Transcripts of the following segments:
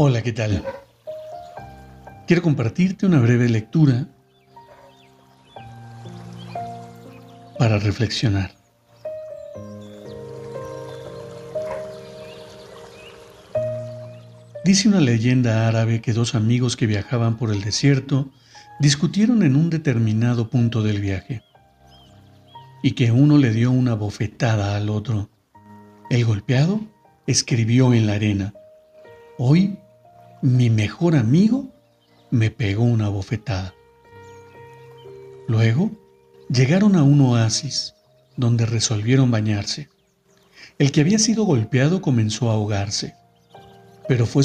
Hola, ¿qué tal? Quiero compartirte una breve lectura para reflexionar. Dice una leyenda árabe que dos amigos que viajaban por el desierto discutieron en un determinado punto del viaje y que uno le dio una bofetada al otro. El golpeado escribió en la arena, Hoy mi mejor amigo me pegó una bofetada. Luego llegaron a un oasis donde resolvieron bañarse. El que había sido golpeado comenzó a ahogarse, pero fue,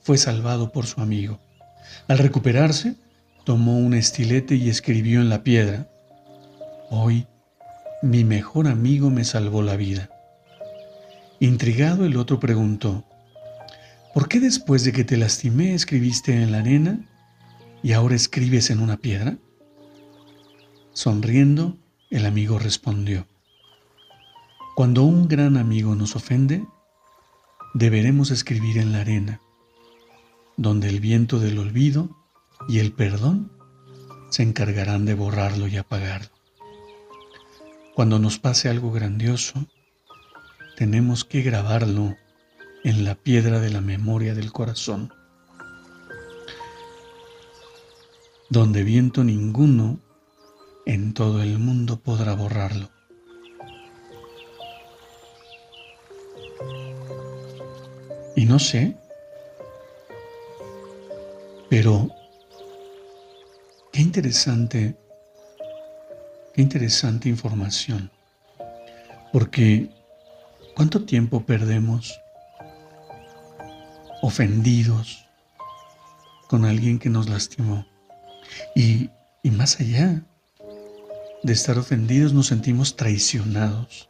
fue salvado por su amigo. Al recuperarse, tomó un estilete y escribió en la piedra, Hoy mi mejor amigo me salvó la vida. Intrigado el otro preguntó, ¿Por qué después de que te lastimé escribiste en la arena y ahora escribes en una piedra? Sonriendo, el amigo respondió, Cuando un gran amigo nos ofende, deberemos escribir en la arena, donde el viento del olvido y el perdón se encargarán de borrarlo y apagarlo. Cuando nos pase algo grandioso, tenemos que grabarlo en la piedra de la memoria del corazón, donde viento ninguno en todo el mundo podrá borrarlo. Y no sé, pero qué interesante, qué interesante información, porque ¿cuánto tiempo perdemos ofendidos con alguien que nos lastimó. Y, y más allá de estar ofendidos, nos sentimos traicionados.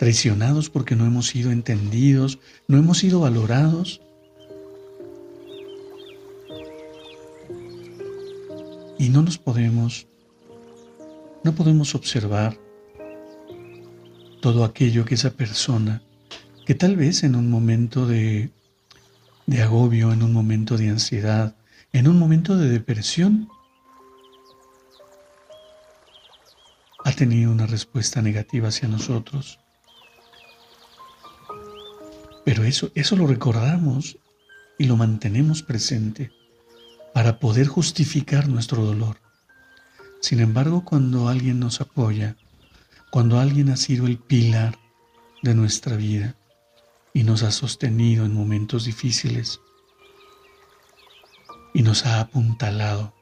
Traicionados porque no hemos sido entendidos, no hemos sido valorados. Y no nos podemos, no podemos observar todo aquello que esa persona, que tal vez en un momento de de agobio, en un momento de ansiedad, en un momento de depresión, ha tenido una respuesta negativa hacia nosotros. Pero eso, eso lo recordamos y lo mantenemos presente para poder justificar nuestro dolor. Sin embargo, cuando alguien nos apoya, cuando alguien ha sido el pilar de nuestra vida, y nos ha sostenido en momentos difíciles y nos ha apuntalado.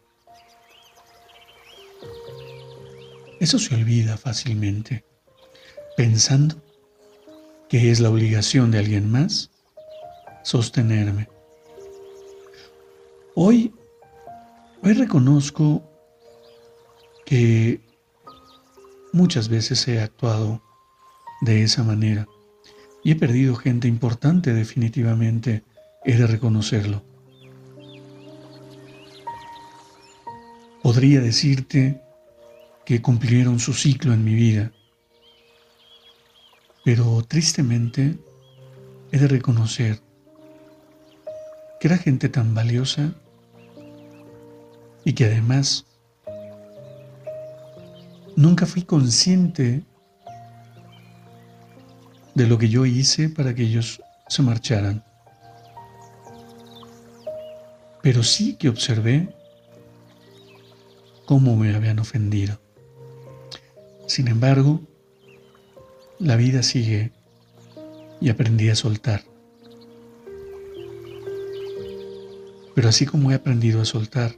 Eso se olvida fácilmente, pensando que es la obligación de alguien más sostenerme. Hoy, hoy reconozco que muchas veces he actuado de esa manera y he perdido gente importante definitivamente, he de reconocerlo. Podría decirte que cumplieron su ciclo en mi vida, pero tristemente he de reconocer que era gente tan valiosa y que además nunca fui consciente de lo que yo hice para que ellos se marcharan. Pero sí que observé cómo me habían ofendido. Sin embargo, la vida sigue y aprendí a soltar. Pero así como he aprendido a soltar,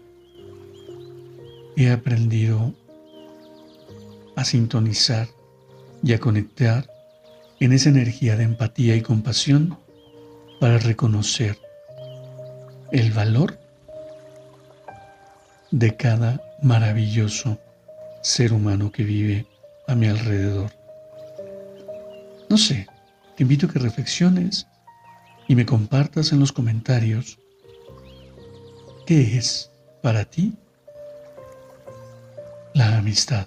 he aprendido a sintonizar y a conectar en esa energía de empatía y compasión para reconocer el valor de cada maravilloso ser humano que vive a mi alrededor. No sé, te invito a que reflexiones y me compartas en los comentarios qué es para ti la amistad.